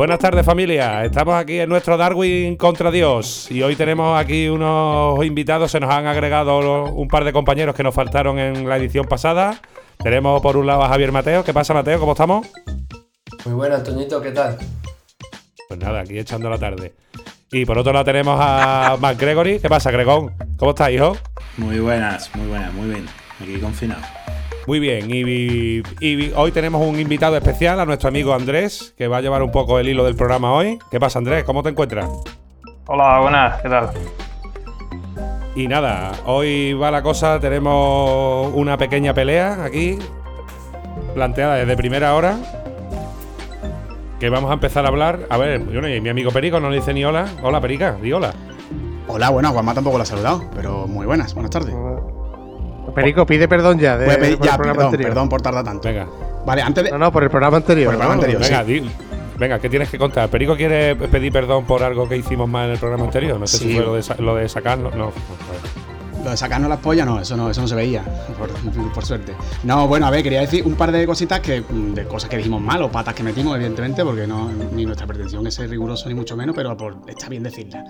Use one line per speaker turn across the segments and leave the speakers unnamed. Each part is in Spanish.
Buenas tardes familia, estamos aquí en nuestro Darwin contra Dios y hoy tenemos aquí unos invitados, se nos han agregado un par de compañeros que nos faltaron en la edición pasada. Tenemos por un lado a Javier Mateo, ¿qué pasa Mateo? ¿Cómo estamos?
Muy buenas, Toñito, ¿qué tal?
Pues nada, aquí echando la tarde. Y por otro lado tenemos a Mac Gregory, ¿qué pasa Gregón? ¿Cómo estás hijo?
Muy buenas, muy buenas, muy bien, aquí confinado.
Muy bien, y, hoy tenemos un invitado especial a nuestro amigo Andrés, que va a llevar un poco el hilo del programa hoy. ¿Qué pasa, Andrés? ¿Cómo te encuentras?
Hola, buenas, ¿qué tal?
Y nada, hoy va la cosa, tenemos una pequeña pelea aquí, planteada desde primera hora, que vamos a empezar a hablar. A ver, mi amigo Perico no le dice ni hola. Hola, Perica, di hola.
Hola, bueno, Juanma tampoco lo ha saludado, pero muy buenas, buenas tardes.
Perico, pide perdón ya.
De, pedir, ya, perdón, perdón por tardar tanto.
Venga.
Vale, antes de.
No, no, por el programa anterior.
Por el programa anterior.
Venga, di, venga, ¿qué tienes que contar? ¿Perico quiere pedir perdón por algo que hicimos mal en el programa anterior? No sé si fue lo de, lo de sacarlo. No,
lo de sacarnos las pollas, no, eso no, eso no se veía, por, suerte. No, bueno, a ver, quería decir un par de cositas que, de cosas que dijimos mal o patas que metimos, evidentemente, porque no, ni nuestra pretensión es ser riguroso ni mucho menos, pero por, está bien decirla.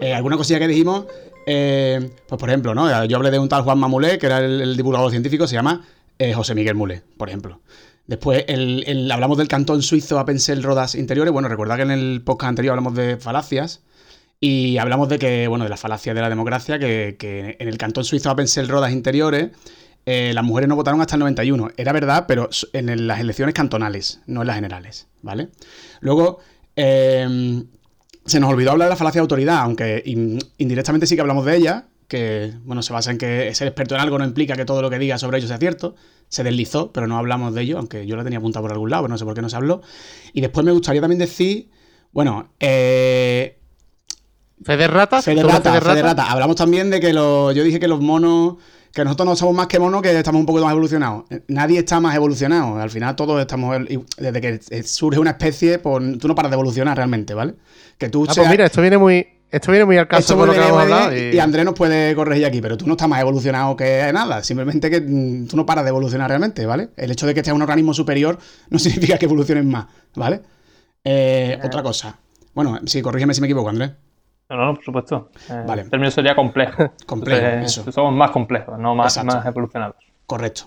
Eh, alguna que dijimos, eh, pues por ejemplo, ¿no? Yo hablé de un tal Juan Mamulé, que era el, divulgador científico, se llama eh, José Miguel Mulé, por ejemplo. Después el, hablamos del cantón suizo Appenzell Rodas Interiores. Bueno, recuerda que en el podcast anterior hablamos de falacias. Y hablamos de que, bueno, de la falacia de la democracia, que, en el cantón suizo Appenzell Rodas Interiores eh, las mujeres no votaron hasta el 91. Era verdad, pero en las elecciones cantonales, no en las generales, ¿vale? Luego, em, se nos olvidó hablar de la falacia de autoridad, aunque indirectamente sí que hablamos de ella, que, bueno, se basa en que ser experto en algo no implica que todo lo que diga sobre ello sea cierto. Se deslizó, pero no hablamos de ello, aunque yo la tenía apuntada por algún lado, pero no sé por qué no se habló. Y después me gustaría también decir, bueno, eh,
Fede Rata.
Fede Rata, Rata. Hablamos también de que los, yo dije que los monos, que nosotros no somos más que monos, que estamos un poco más evolucionados. Nadie está más evolucionado. Al final todos estamos, desde que surge una especie, pues tú no paras de evolucionar realmente, ¿vale?
Que tú ah, pues mira, esto viene muy, esto viene muy al caso
de lo que hemos hablado. Y... Andrés nos puede corregir aquí, pero tú no estás más evolucionado que nada. Simplemente que mm, tú no paras de evolucionar realmente, ¿vale? El hecho de que estés un organismo superior no significa que evoluciones más, ¿vale? Eh, otra cosa. Bueno, sí, corrígeme si me equivoco, Andrés.
No, no, por supuesto. Eh, el término sería complejo.
complejo, eso.
Somos más complejos, no más, más evolucionados.
Correcto.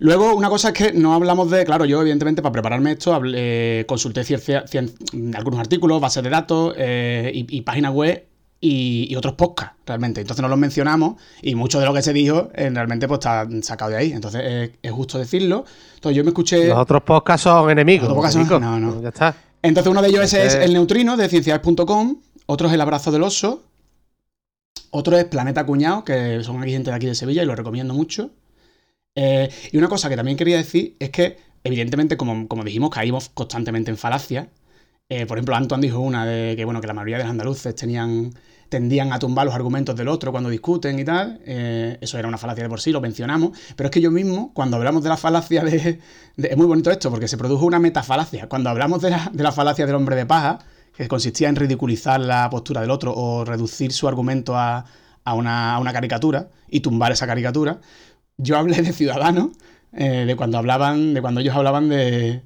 Luego, una cosa es que no hablamos de, claro, yo evidentemente para prepararme esto consulté algunos artículos, bases de datos eh, y, páginas web y, otros podcasts, realmente. Entonces no los mencionamos y mucho de lo que se dijo eh, realmente pues está sacado de ahí. Entonces es, justo decirlo. Entonces yo me escuché...
Los otros podcasts son enemigos. Los
podcasts son... No, no. Ya está. Entonces uno de ellos es El Neutrino de ciencias.com otro es El abrazo del oso. Otro es Planeta Cuñado, que son aquí gente de aquí de Sevilla y lo recomiendo mucho. Eh, y una cosa que también quería decir es que, evidentemente, como, como dijimos, caímos constantemente en falacias. Eh, por ejemplo, Antoine dijo una de que, bueno, que la mayoría de los andaluces tenían, tendían a tumbar los argumentos del otro cuando discuten y tal. Eh, eso era una falacia de por sí, lo mencionamos. Pero es que yo mismo, cuando hablamos de la falacia de, Es muy bonito esto, porque se produjo una metafalacia. Cuando hablamos de de la falacia del hombre de paja, que consistía en ridiculizar la postura del otro o reducir su argumento a, una, caricatura y tumbar esa caricatura. Yo hablé de ciudadanos, eh, de cuando hablaban, de cuando ellos hablaban de,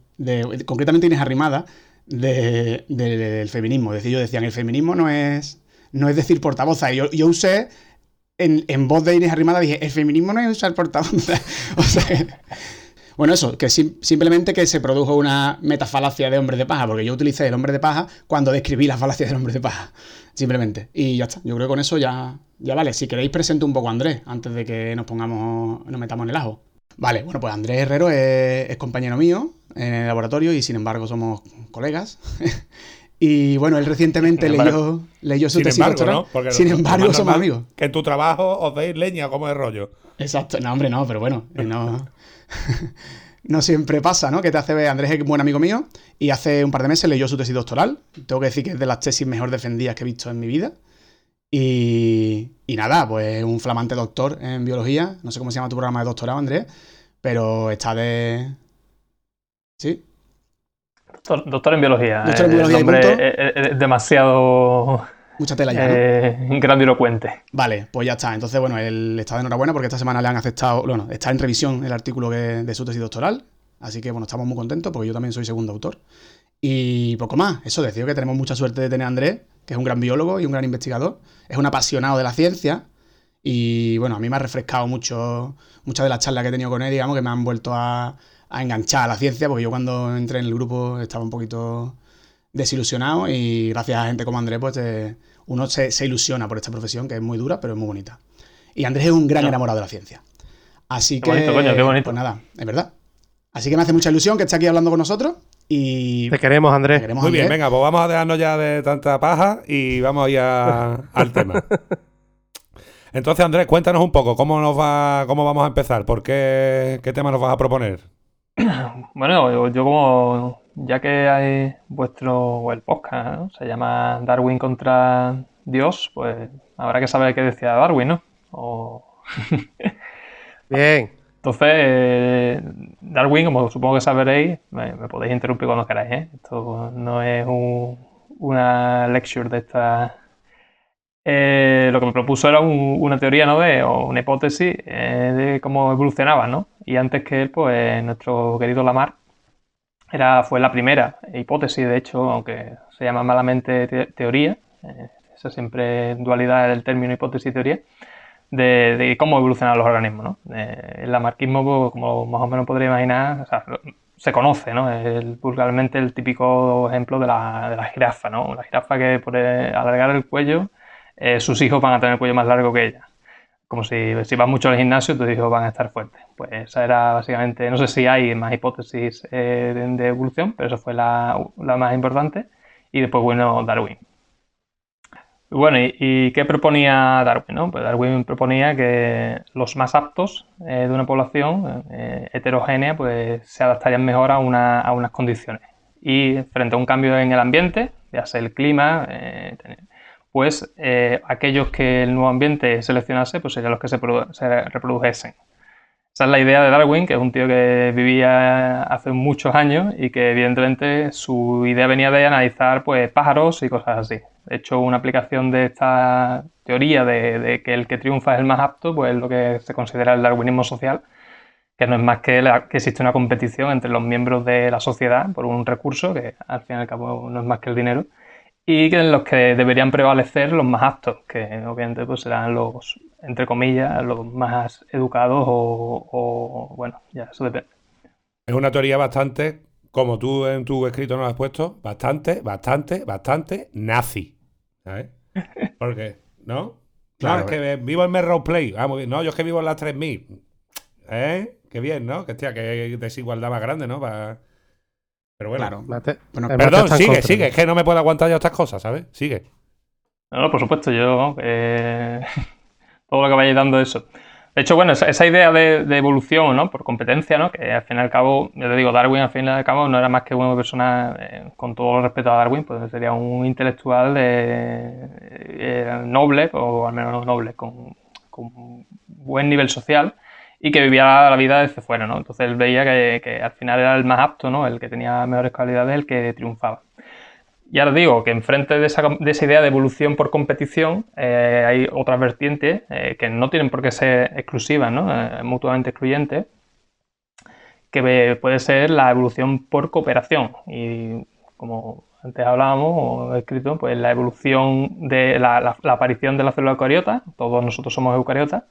concretamente Inés Arrimada, del feminismo. Es decir, ellos decían, el feminismo no es, no es decir portavoz. yo, yo usé en, voz de Inés Arrimada dije, el feminismo no es usar portavoz. o sea, bueno, eso, que simplemente que se produjo una metafalacia de hombre de paja, porque yo utilicé el hombre de paja cuando describí la falacia del hombre de paja. Simplemente. Y ya está. Yo creo que con eso ya, ya vale. Si queréis, presento un poco a Andrés antes de que nos pongamos, nos metamos en el ajo. Vale, bueno, pues Andrés Herrero es, compañero mío en el laboratorio y sin embargo somos colegas. Y bueno, él recientemente leyó, leyó su tesis doctoral. Sin embargo, somos amigos.
Que en tu trabajo os deis leña como de rollo.
Exacto, no, hombre, no, pero bueno, no, no siempre pasa, ¿no? Que te hace ver, Andrés es buen amigo mío y hace un par de meses leyó su tesis doctoral. Tengo que decir que es de las tesis mejor defendidas que he visto en mi vida. Y, y nada, pues un flamante doctor en biología. No sé cómo se llama tu programa de doctorado, Andrés, pero está de... ¿Sí?
Doctor, en biología. Doctor en biología. es demasiado
Mucha tela ya,
¿no? Eh, grandilocuente.
Vale, pues ya está. Entonces, bueno, él está de enhorabuena porque esta semana le han aceptado, bueno, está en revisión el artículo de su tesis doctoral. Así que, bueno, estamos muy contentos porque yo también soy segundo autor. Y poco más. Eso decía que tenemos mucha suerte de tener a Andrés, que es un gran biólogo y un gran investigador. Es un apasionado de la ciencia. Y bueno, a mí me ha refrescado mucho muchas de las charlas que he tenido con él, digamos, que me han vuelto a, enganchar a la ciencia, porque yo cuando entré en el grupo estaba un poquito desilusionado y gracias a gente como Andrés, pues uno se, ilusiona por esta profesión que es muy dura, pero es muy bonita. Y Andrés es un gran enamorado de la ciencia. Así que, bonito, coño, qué bonito. pues nada, es verdad. Así que me hace mucha ilusión que esté aquí hablando con nosotros. Y
te queremos, Andrés.
Muy bien, venga, pues vamos a dejarnos ya de tanta paja y vamos a ir al tema. Entonces, Andrés, cuéntanos un poco cómo nos va, cómo vamos a empezar, por qué, qué tema nos vas a proponer.
Bueno, yo como ya que hay vuestro el podcast se llama Darwin contra Dios, pues habrá que saber qué decía Darwin, ¿no?
Bien.
Entonces, eh, Darwin, como supongo que sabréis, me, podéis interrumpir cuando queráis, ¿eh? Esto no es una lecture de esta... Eh, lo que me propuso era una teoría, ¿no? De, o una hipótesis eh, de cómo evolucionaba, ¿no? Y antes que él, pues nuestro querido Lamarck era, fue la primera hipótesis, de hecho, aunque se llama malamente teoría, esa siempre dualidad del término hipótesis y teoría, de, cómo evolucionan los organismos. ¿no? Eh, el lamarquismo, pues, como más o menos podría imaginar, se conoce, ¿no? Es vulgarmente el típico ejemplo de la, de la jirafa, ¿no? La jirafa que por alargar el cuello, eh, sus hijos van a tener el cuello más largo que ella. Como si, si vas mucho al gimnasio, tus hijos van a estar fuertes. Pues esa era básicamente, no sé si hay más hipótesis eh, de, evolución, pero esa fue la, la más importante. Y después, bueno, Darwin. Bueno, ¿y, qué proponía Darwin? Pues Darwin proponía que los más aptos eh, de una población eh, heterogénea pues, se adaptarían mejor a, unas condiciones. Y frente a un cambio en el ambiente, ya sea el clima, eh, pues aquellos que el nuevo ambiente seleccionase pues serían los que se, se reprodujesen. Esa es la idea de Darwin, que es un tío que vivía hace muchos años y que evidentemente su idea venía de analizar pues, pájaros y cosas así. De hecho, una aplicación de esta teoría de, que el que triunfa es el más apto, pues es lo que se considera el darwinismo social, que no es más que, que existe una competición entre los miembros de la sociedad por un recurso, que al fin y al cabo no es más que el dinero, y que en los que deberían prevalecer los más aptos, que obviamente pues serán los entre comillas, los más educados o, bueno, ya eso depende.
Es una teoría bastante, como tú en tu escrito nos has puesto, bastante, bastante, bastante nazi. ¿Sabes? Porque, ¿no? Claro, es que vivo en Merrow Play. Ah, No, yo es que vivo en las 3000. ¿Eh? Qué bien, ¿no? Que, hostia, qué desigualdad más grande, ¿no? Pero bueno. perdón, sigue, sigue. Es que no me puedo aguantar ya estas cosas, ¿sabes? Sigue.
No, por supuesto, yo. Eh, todo lo que vaya dando eso. De hecho, bueno, esa, idea de, evolución, ¿no? Por competencia, ¿no? Que al fin y al cabo, yo te digo, Darwin al fin y al cabo no era más que una persona, eh, con todo el respeto a Darwin, pues sería un intelectual de, eh, noble, o al menos noble, con, con, buen nivel social y que vivía la vida desde fuera, ¿no? Entonces él veía que, al final era el más apto, ¿no? El que tenía mejores cualidades, el que triunfaba. Y ahora digo que enfrente de esa, de esa idea de evolución por competición eh, hay otras vertientes eh, que no tienen por qué ser exclusivas, ¿no? Eh, mutuamente excluyentes, que puede ser la evolución por cooperación. Y como antes hablábamos o he escrito, pues la evolución de la, aparición de la célula eucariota, todos nosotros somos eucariotas,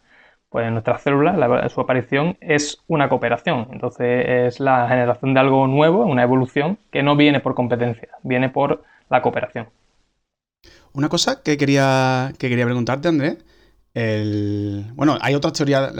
pues en nuestras células su aparición es una cooperación. Entonces es la generación de algo nuevo, una evolución que no viene por competencia, viene por la cooperación.
Una cosa que quería, que quería preguntarte, Andrés. bueno, hay otras teorías.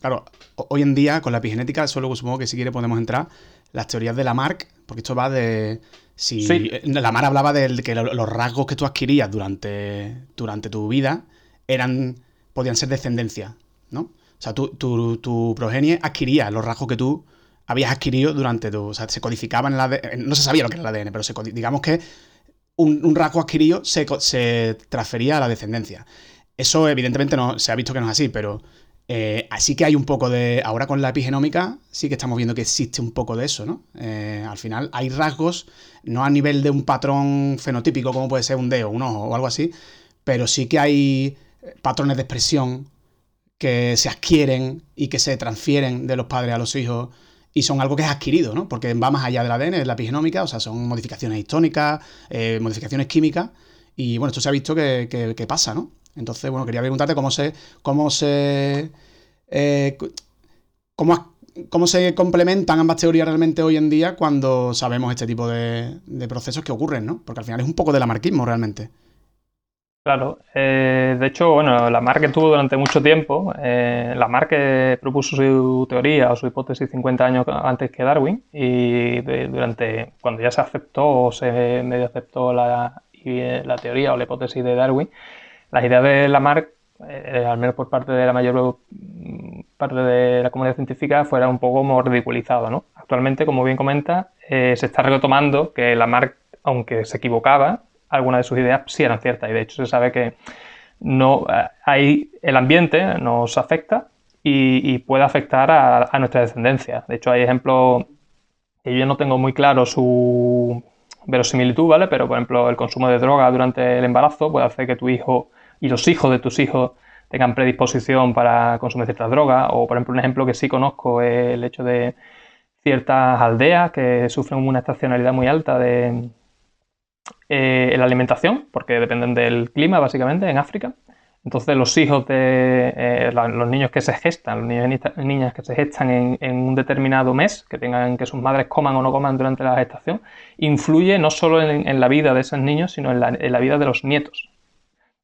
claro, hoy en día con la epigenética, solo supongo que si quiere podemos entrar. Las teorías de Lamarck, porque esto va de. Si Lamarck hablaba de que los rasgos que tú adquirías durante, durante tu vida eran podían ser descendencia, ¿no? O sea, tu, tu, progenie adquiría los rasgos que tú habías adquirido durante tu. O sea, se codificaban en el ADN. No se sabía lo que era el ADN, pero se, digamos que un, rasgo adquirido se, transfería a la descendencia. Eso evidentemente no se ha visto que no es así, pero eh, así que hay un poco de... Ahora con la epigenómica sí que estamos viendo que existe un poco de eso, ¿no? Eh, al final hay rasgos, no a nivel de un patrón fenotípico como puede ser un dedo, un ojo o algo así, pero sí que hay patrones de expresión que se adquieren y que se transfieren de los padres a los hijos y son algo que es adquirido, ¿no? Porque va más allá del ADN, es la epigenómica, o sea, son modificaciones histónicas, eh, modificaciones químicas, y bueno, esto se ha visto que, pasa, ¿no? Entonces, bueno, quería preguntarte cómo se. cómo se. Eh, cómo, cómo, se complementan ambas teorías realmente hoy en día cuando sabemos este tipo de, de procesos que ocurren, ¿no? Porque al final es un poco del lamarquismo realmente.
Claro, eh, de hecho, bueno, Lamarck estuvo durante mucho tiempo, eh, Lamarck propuso su teoría o su hipótesis 50 años antes que Darwin y durante, cuando ya se aceptó o se medio aceptó la, la teoría o la hipótesis de Darwin, las ideas de Lamarck, eh, al menos por parte de la mayor parte de la comunidad científica, fueran un poco como ridiculizadas, ¿no? Actualmente, como bien comenta, se está retomando que Lamarck, aunque se equivocaba, algunas de sus ideas sí eran ciertas y de hecho se sabe que no hay, el ambiente nos afecta y, puede afectar a, nuestra descendencia. De hecho hay ejemplos que yo no tengo muy claro su verosimilitud, ¿vale? Pero por ejemplo el consumo de droga durante el embarazo puede hacer que tu hijo y los hijos de tus hijos tengan predisposición para consumir ciertas drogas o por ejemplo un ejemplo que sí conozco es el hecho de ciertas aldeas que sufren una estacionalidad muy alta de, eh, la alimentación, porque dependen del clima básicamente en África. Entonces los hijos de eh, los niños que se gestan, los niños y niñas que se gestan en, un determinado mes, que tengan que sus madres coman o no coman durante la gestación, influye no solo en, la vida de esos niños, sino en la, vida de los nietos.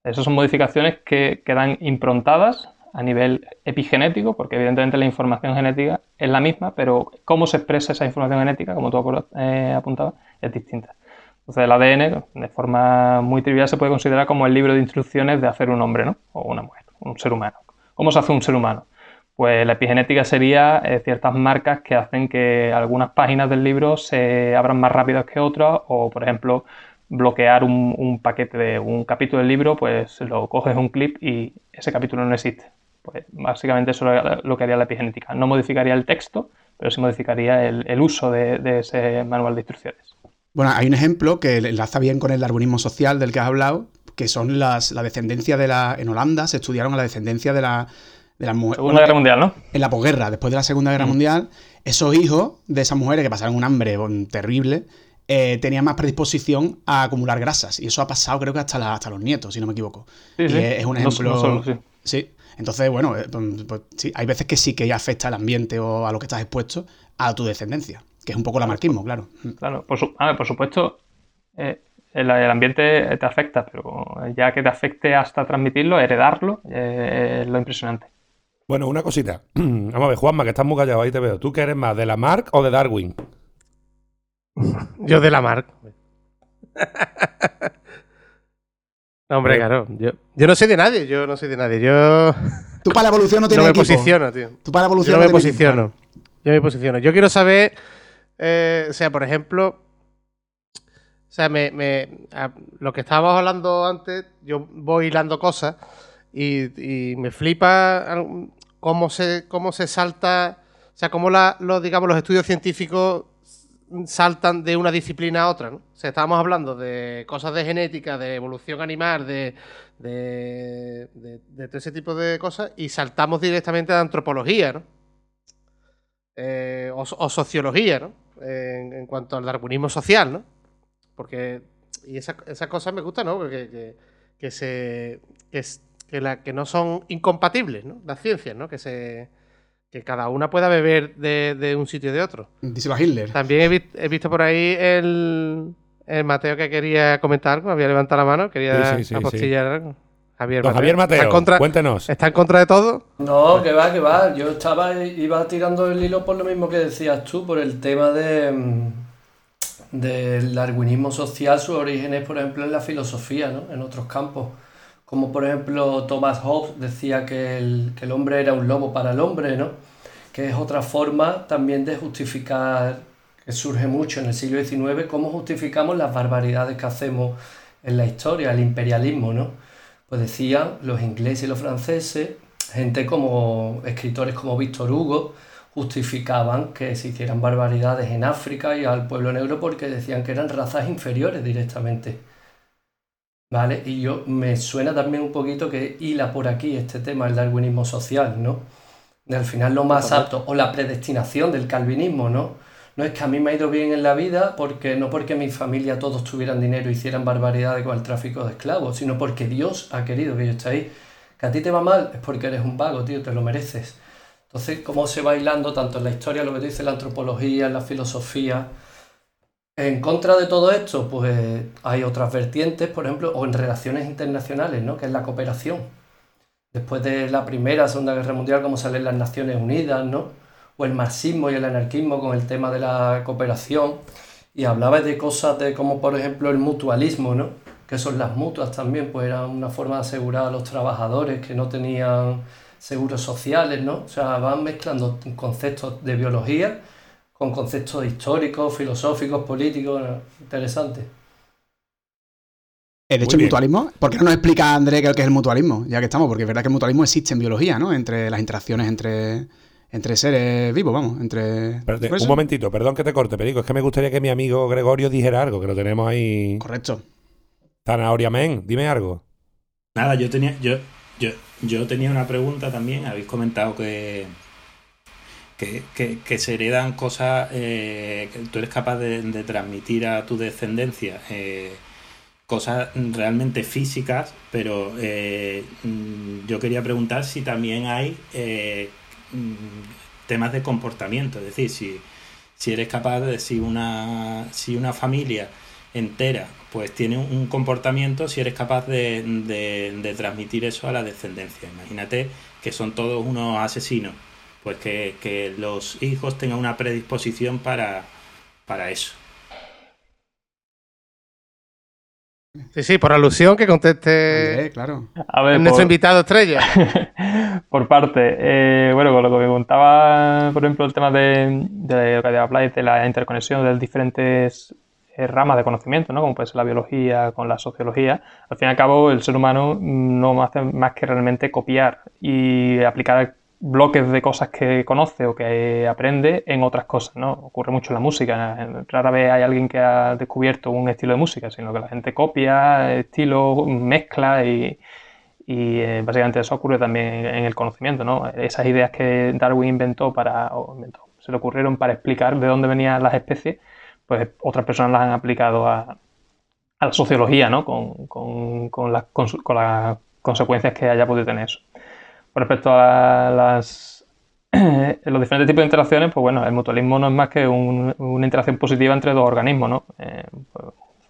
Esas son modificaciones que quedan improntadas a nivel epigenético, porque evidentemente la información genética es la misma, pero cómo se expresa esa información genética, como tú eh, apuntabas, es distinta. Entonces el ADN, de forma muy trivial, se puede considerar como el libro de instrucciones de hacer un hombre, ¿no? O una mujer, un ser humano. ¿Cómo se hace un ser humano? Pues la epigenética sería eh, ciertas marcas que hacen que algunas páginas del libro se abran más rápidas que otras, o por ejemplo, bloquear un, paquete de un capítulo del libro, pues lo coges un clip y ese capítulo no existe. Pues básicamente eso es lo que haría la epigenética. No modificaría el texto, pero sí modificaría el, uso de ese manual de instrucciones.
Bueno, hay un ejemplo que enlaza bien con el darwinismo social del que has hablado, que son las, la descendencia de la... En Holanda se estudiaron la descendencia de la... De las mujeres.
Segunda Guerra Mundial, ¿no?
En la posguerra, después de la Segunda Guerra mm. Mundial, esos hijos de esas mujeres que pasaron un hambre terrible, eh, tenían más predisposición a acumular grasas. Y eso ha pasado, creo que hasta, hasta los nietos, si no me equivoco.
Sí, sí.
Es un ejemplo. sí. sí. Entonces, bueno, eh, pues, pues, sí, hay veces que sí que afecta al ambiente o a lo que estás expuesto a tu descendencia que es un poco la marquismo, claro.
Claro, por, por supuesto, eh, el, ambiente te afecta, pero ya que te afecte hasta transmitirlo, heredarlo, eh, es lo impresionante.
Bueno, una cosita. Vamos a ver, Juanma, que estás muy callado, ahí te veo. ¿Tú qué eres más, de la Mark o de Darwin?
Yo de la Mark. hombre, claro. Yo, no soy de nadie, yo no soy de nadie. Yo.
Tú para la evolución no tienes
No me posiciono, tío.
Tú para la evolución
yo no, me posiciono. Yo me posiciono. Yo quiero saber eh, o sea, por ejemplo, o sea, me, lo que estábamos hablando antes, yo voy hilando cosas y, me flipa cómo se, cómo se salta, o sea, cómo los, digamos, los estudios científicos saltan de una disciplina a otra, ¿no? O sea, estábamos hablando de cosas de genética, de evolución animal, de, de, de todo ese tipo de cosas y saltamos directamente a antropología, ¿no? Eh, o, sociología, ¿no? En, cuanto al darwinismo social, ¿no? Porque, y esas esa cosas me gustan, ¿no? Porque que, se, que, la, que no son incompatibles, ¿no? Las ciencias, ¿no? Que se que cada una pueda beber de, un sitio de otro.
Dice Hitler.
También he, visto por ahí el, el Mateo que quería comentar, había levantado la mano, quería apostillar.
Javier, Javier Mateo, cuéntenos.
¿Está en contra de todo?
No, que va, que va. Yo estaba, iba tirando el hilo por lo mismo que decías tú, por el tema de mm, del darwinismo social, sus orígenes, por ejemplo, en la filosofía, ¿no? En otros campos. Como por ejemplo Thomas Hobbes decía que el, que el hombre era un lobo para el hombre, ¿no? Que es otra forma también de justificar, que surge mucho en el siglo XIX, cómo justificamos las barbaridades que hacemos en la historia, el imperialismo, ¿no? Pues decían los ingleses y los franceses, gente como escritores como Víctor Hugo, justificaban que se hicieran barbaridades en África y al pueblo negro porque decían que eran razas inferiores directamente. ¿Vale? Y yo me suena también un poquito que hila por aquí este tema, el darwinismo social, ¿no? al final lo más apto, o la predestinación del calvinismo, ¿no? No es que a mí me ha ido bien en la vida, porque no porque mi familia todos tuvieran dinero hicieran barbaridades con el tráfico de esclavos, sino porque Dios ha querido que yo esté ahí. Que a ti te va mal es porque eres un vago, tío, te lo mereces. Entonces, cómo se va hilando tanto en la historia, lo que dice la antropología, la filosofía. En contra de todo esto, pues hay otras vertientes, por ejemplo, o en relaciones internacionales, ¿no? Que es la cooperación. Después de la Primera, Segunda Guerra Mundial, como salen las Naciones Unidas, ¿no? O el marxismo y el anarquismo con el tema de la cooperación. Y hablaba de cosas de como, por ejemplo, el mutualismo, ¿no? Que son las mutuas también, pues era una forma de asegurar a los trabajadores que no tenían seguros sociales, ¿no? O sea, van mezclando conceptos de biología con conceptos históricos, filosóficos, políticos, interesantes.
De hecho, el mutualismo, ¿por qué no nos explica André qué es el mutualismo? Ya que estamos, porque es verdad que el mutualismo existe en biología, ¿no? Entre las interacciones entre, entre seres vivos, vamos, entre...
un momentito, perdón que te corte, Perico, es que me gustaría que mi amigo Gregorio dijera algo, que lo tenemos ahí...
Correcto.
Zanahoria Men, dime algo.
Nada, yo tenía, yo, yo, yo tenía una pregunta también. Habéis comentado que, que, se heredan cosas eh, que tú eres capaz de, transmitir a tu descendencia. Eh, cosas realmente físicas, pero eh, mm, yo quería preguntar si también hay temas de comportamiento, es decir, si, si eres capaz de si una, si una familia entera pues tiene un comportamiento si eres capaz de, transmitir eso a la descendencia. Imagínate que son todos unos asesinos, pues que, los hijos tengan una predisposición para, para eso.
Sí, sí, por alusión que conteste
claro.
A ver, nuestro invitado estrella.
por parte, eh, bueno, con lo que me contaba, por ejemplo, el tema de, de habláis de la interconexión de diferentes eh, ramas de conocimiento, ¿no? como puede ser la biología con la sociología, al fin y al cabo el ser humano no hace más que realmente copiar y aplicar bloques de cosas que conoce o que aprende en otras cosas, ¿no? Ocurre mucho en la música. Rara vez hay alguien que ha descubierto un estilo de música, sino que la gente copia estilo, mezcla y, eh, básicamente eso ocurre también en el conocimiento, ¿no? Esas ideas que Darwin inventó para, se le ocurrieron para explicar de dónde venían las especies, pues otras personas las han aplicado a, la sociología, ¿no? Con, las, consecuencias que haya podido tener eso. Con respecto a las, los diferentes tipos de interacciones, pues bueno, el mutualismo no es más que una interacción positiva entre dos organismos, ¿no? Eh, pues,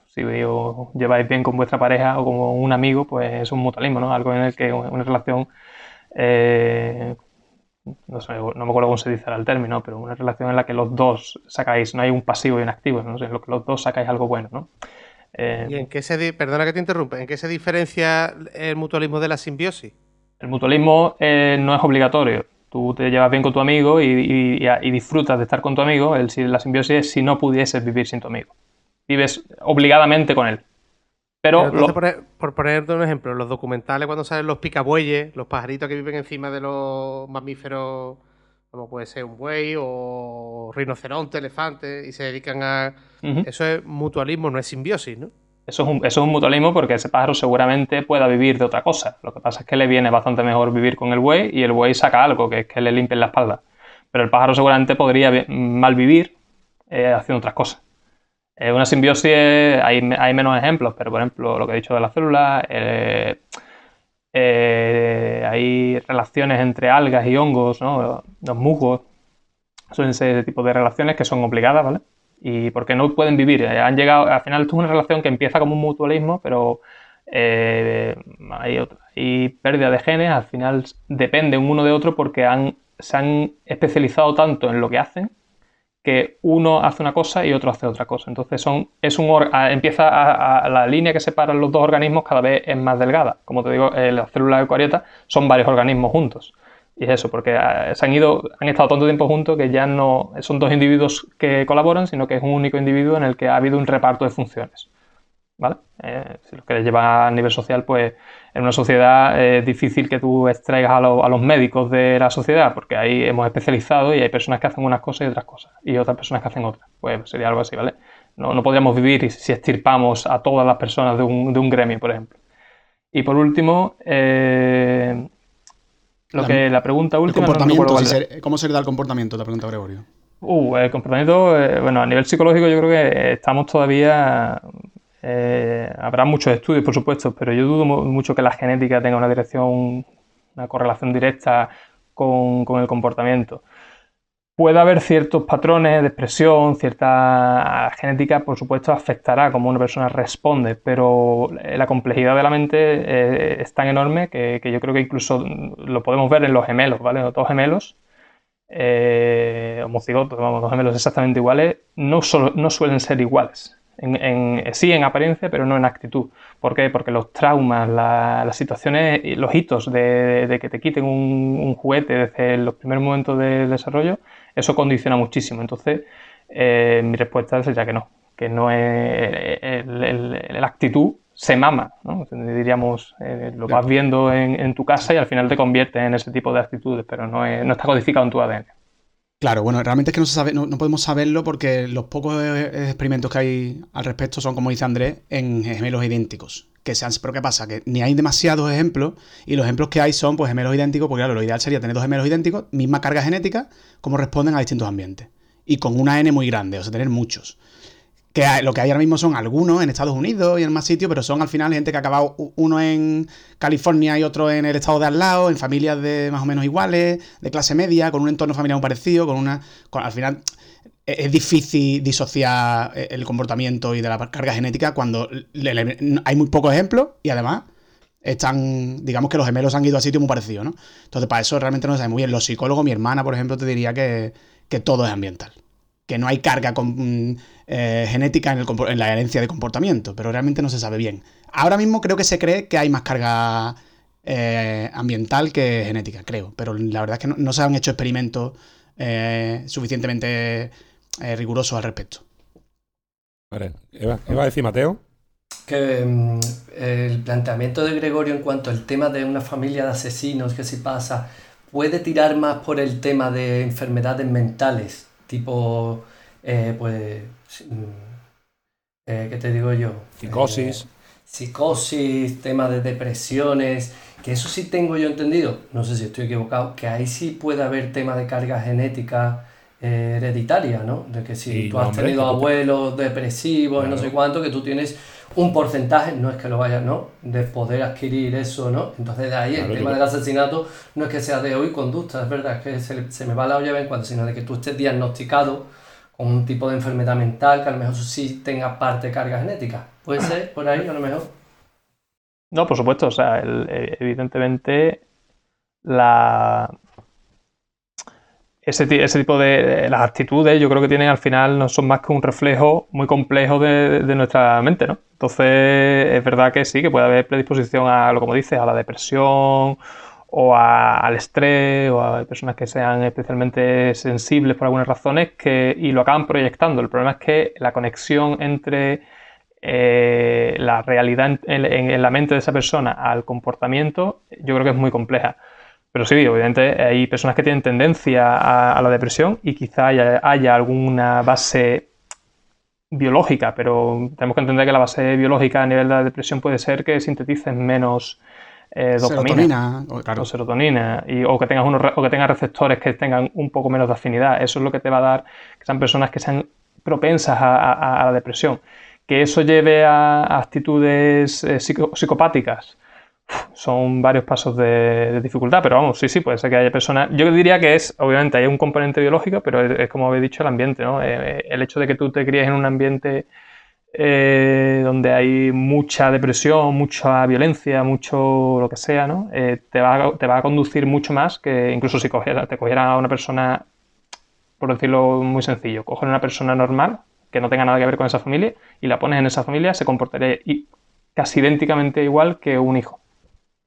si os lleváis bien con vuestra pareja o como un amigo, pues es un mutualismo, ¿no? Algo en el que una relación eh, no, sé, no me acuerdo cómo se dice el término, pero una relación en la que los dos sacáis, no hay un pasivo y un activo, ¿no? en lo que los dos sacáis algo bueno, ¿no?
Eh, ¿Y en qué se, perdona que te interrumpa, en qué se diferencia el mutualismo de la simbiosis?
El mutualismo eh, no es obligatorio. Tú te llevas bien con tu amigo y, disfrutas de estar con tu amigo. El, la simbiosis es si no pudieses vivir sin tu amigo. Vives obligadamente con él. Pero,
por, ponerte un ejemplo, los documentales cuando salen los picabueyes, los pajaritos que viven encima de los mamíferos, como puede ser un buey o rinoceronte, elefante, y se dedican a... Eso es mutualismo, no es simbiosis, ¿no?
Eso es, un, eso mutualismo porque ese pájaro seguramente pueda vivir de otra cosa. Lo que pasa es que le viene bastante mejor vivir con el buey y el buey saca algo, que es que le limpien la espalda. Pero el pájaro seguramente podría mal vivir eh, haciendo otras cosas. Una simbiosis hay, menos ejemplos, pero por ejemplo, lo que he dicho de las células, eh, eh, hay relaciones entre algas y hongos, ¿no? los musgos, suelen ser ese tipo de relaciones que son obligadas, ¿vale? Y porque no pueden vivir. han llegado, al final esto es una relación que empieza como un mutualismo, pero hay, otra, hay pérdida de genes, al final dependen uno de otro porque han, se han especializado tanto en lo que hacen que uno hace una cosa y otro hace otra cosa. Entonces son, es un empieza a, la línea que separa los dos organismos cada vez es más delgada. Como te digo, eh, las células eucariotas son varios organismos juntos. Y es eso, porque eh, se han ido, han estado tanto tiempo juntos que ya no son dos individuos que colaboran, sino que es un único individuo en el que ha habido un reparto de funciones. ¿Vale? Eh, si lo quieres llevar a nivel social, pues en una sociedad es difícil que tú extraigas a, los médicos de la sociedad, porque ahí hemos especializado y hay personas que hacen unas cosas y otras cosas, y otras personas que hacen otras. Pues sería algo así, ¿vale? No, no podríamos vivir si extirpamos a todas las personas de un, gremio, por ejemplo. Y por último, eh, Lo que la pregunta última.
¿Cómo se da el comportamiento? Te pregunta Gregorio.
Uh, el comportamiento, eh, bueno, a nivel psicológico yo creo que estamos todavía. Eh, habrá muchos estudios, por supuesto, pero yo dudo mucho que la genética tenga una dirección, una correlación directa con, con el comportamiento. Puede haber ciertos patrones de expresión, cierta genética, por supuesto, afectará cómo una persona responde, pero la complejidad de la mente eh, es tan enorme que, yo creo que incluso lo podemos ver en los gemelos, ¿vale? Los dos gemelos, eh, homocigotos, vamos, dos gemelos exactamente iguales, no, no suelen ser iguales. Sí en apariencia, pero no en actitud. ¿Por qué? Porque los traumas, las situaciones, los hitos de, que te quiten un, un, juguete desde los primeros momentos del desarrollo eso condiciona muchísimo. Entonces, eh, mi respuesta sería que no, que no es la actitud se mama, ¿no? Diríamos, eh, lo vas viendo en, tu casa y al final te conviertes en ese tipo de actitudes, pero no, no está codificado en tu ADN.
Claro, bueno, realmente es que no, se sabe, no, podemos saberlo porque los pocos eh, experimentos que hay al respecto son, como dice Andrés, en gemelos idénticos. Que sean, pero ¿qué pasa? Que ni hay demasiados ejemplos y los ejemplos que hay son pues gemelos idénticos, porque claro, lo ideal sería tener dos gemelos idénticos, misma carga genética, como responden a distintos ambientes. Y con una N muy grande, o sea, tener muchos. Que lo que hay ahora mismo son algunos en Estados Unidos y en más sitios, pero son al final gente que ha acabado uno en California y otro en el estado de al lado, en familias de más o menos iguales, de clase media, con un entorno familiar muy parecido, con una. al final e-, es difícil disociar eh, el comportamiento y de la carga genética cuando hay muy pocos ejemplos y además están, digamos que los gemelos han ido a sitios muy parecidos, ¿no? Entonces, para eso realmente no se sabe muy bien. Los psicólogos, mi hermana, por ejemplo, te diría que, todo es ambiental. Que no hay carga con, eh, genética en, en, la herencia de comportamiento, pero realmente no se sabe bien. Ahora mismo creo que se cree que hay más carga eh, ambiental que genética, creo. Pero la verdad es que no, se han hecho experimentos eh, suficientemente rigurosos al respecto.
Vale. ¿Eva, ¿Iba a decir Mateo?
que mm, el planteamiento de Gregorio en cuanto al tema de una familia de asesinos que si pasa puede tirar más por el tema de enfermedades mentales, tipo, eh, pues, mm, eh, ¿qué te digo yo?
Psicosis.
Eh, psicosis, tema de depresiones, que eso sí tengo yo entendido, no sé si estoy equivocado, que ahí sí puede haber tema de carga genética hereditaria, ¿no? De que si tú has tenido abuelos depresivos no sé cuánto, que tú tienes un porcentaje, no es que lo vaya, ¿no? De poder adquirir eso, ¿no? Entonces de ahí el tema del asesinato no es que sea de hoy conducta, es verdad, es que se, me va la olla en cuanto, sino de que tú estés diagnosticado con un tipo de enfermedad mental que a lo mejor sí tenga parte de carga genética. ¿Puede ser por ahí a lo mejor?
No, por supuesto, o sea, eh, evidentemente la, ese, ese, tipo de, las actitudes yo creo que tienen al final no son más que un reflejo muy complejo de, nuestra mente, ¿no? Entonces es verdad que sí, que puede haber predisposición a lo como dices, a la depresión o al estrés o a personas que sean especialmente sensibles por algunas razones que, y lo acaban proyectando. El problema es que la conexión entre eh, la realidad en la mente de esa persona al comportamiento yo creo que es muy compleja. Pero sí, obviamente hay personas que tienen tendencia a, la depresión y quizá haya, alguna base biológica, pero tenemos que entender que la base biológica a nivel de la depresión puede ser que sintetices menos eh, dopamina o, serotonina y, o, que tengas unos, o que tengas receptores que tengan un poco menos de afinidad. Eso es lo que te va a dar que sean personas que sean propensas a, la depresión. Que eso lleve a, actitudes eh, psicopáticas son varios pasos de, dificultad, pero vamos, sí, sí, puede ser que haya personas. Yo diría que es, obviamente, hay un componente biológico, pero es, como habéis dicho, el ambiente, ¿no? Eh, el hecho de que tú te críes en un ambiente eh, donde hay mucha depresión, mucha violencia, mucho lo que sea, ¿no? Eh, te, va, te, va, a conducir mucho más que incluso si cogiera, te cogiera a una persona, por decirlo muy sencillo, coger a una persona normal que no tenga nada que ver con esa familia y la pones en esa familia, se comportaría casi idénticamente igual que un hijo.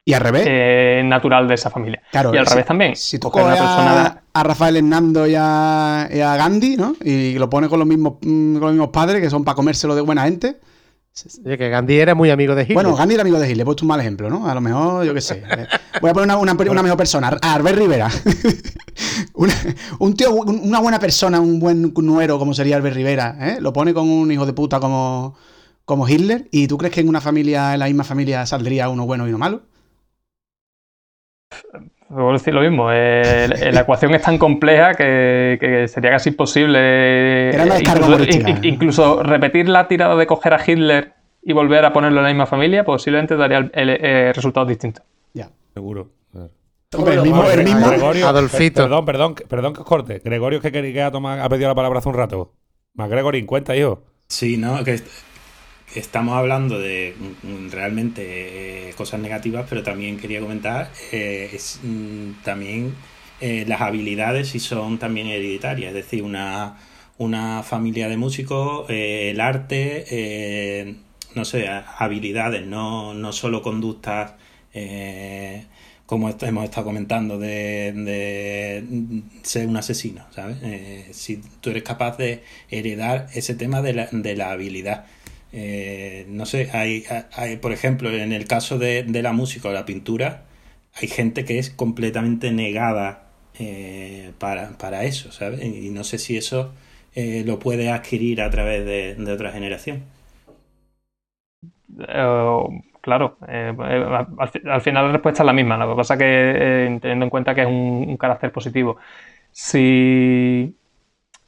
Y al revés.
Eh, natural de esa familia.
Claro,
y al revés también.
Si tú coges a, Rafael Hernando y a, Gandhi, ¿no? Y lo pone con los mismos, mm, con los mismos padres, que son para comérselo de buena gente.
Oye, que Gandhi era muy amigo de Hitler.
Bueno, Gandhi era amigo de Hitler, he puesto un mal ejemplo, ¿no? A lo mejor, yo qué sé. Eh, voy a poner una, una, mejor persona, Albert Rivera. un tío, una buena persona, un buen nuero como sería Albert Rivera, ¿eh? Lo pone con un hijo de puta como, como Hitler. ¿Y tú crees que en una familia, en la misma familia, saldría uno bueno y uno malo?
Puedo decir lo mismo. eh, la ecuación es tan compleja que, que sería casi imposible. Eh, incluso, in- incluso repetir la tirada de coger a Hitler y volver a ponerlo en la misma familia, posiblemente daría el, el- eh, resultados distintos.
Ya.
Seguro.
Hombre, el mismo, el mismo,
Gregorio,
Adolfito.
Perdón, perdón, perdón que os corte. Gregorio, que, que ha, tomado, ha pedido la palabra hace un rato. Más Gregory, cuenta, hijo.
Sí, ¿no? Que, que estamos hablando de mm, realmente eh, cosas negativas, pero también quería comentar eh, es, mm, también eh, las habilidades si son también hereditarias, es decir, una, una familia de músicos, el arte, no sé, habilidades, no, no solo conductas. como hemos estado comentando, de, de ser un asesino, ¿sabes? Si tú eres capaz de heredar ese tema de la, de la habilidad. Eh, no sé, hay, hay, por ejemplo, en el caso de, de la música o la pintura, hay gente que es completamente negada eh, para, para eso, ¿sabes? Y no sé si eso eh, lo puede adquirir a través de, de otra generación.
Claro, al, fi- al final la respuesta es la misma. Lo que pasa que teniendo en cuenta que es un, un carácter positivo. Si,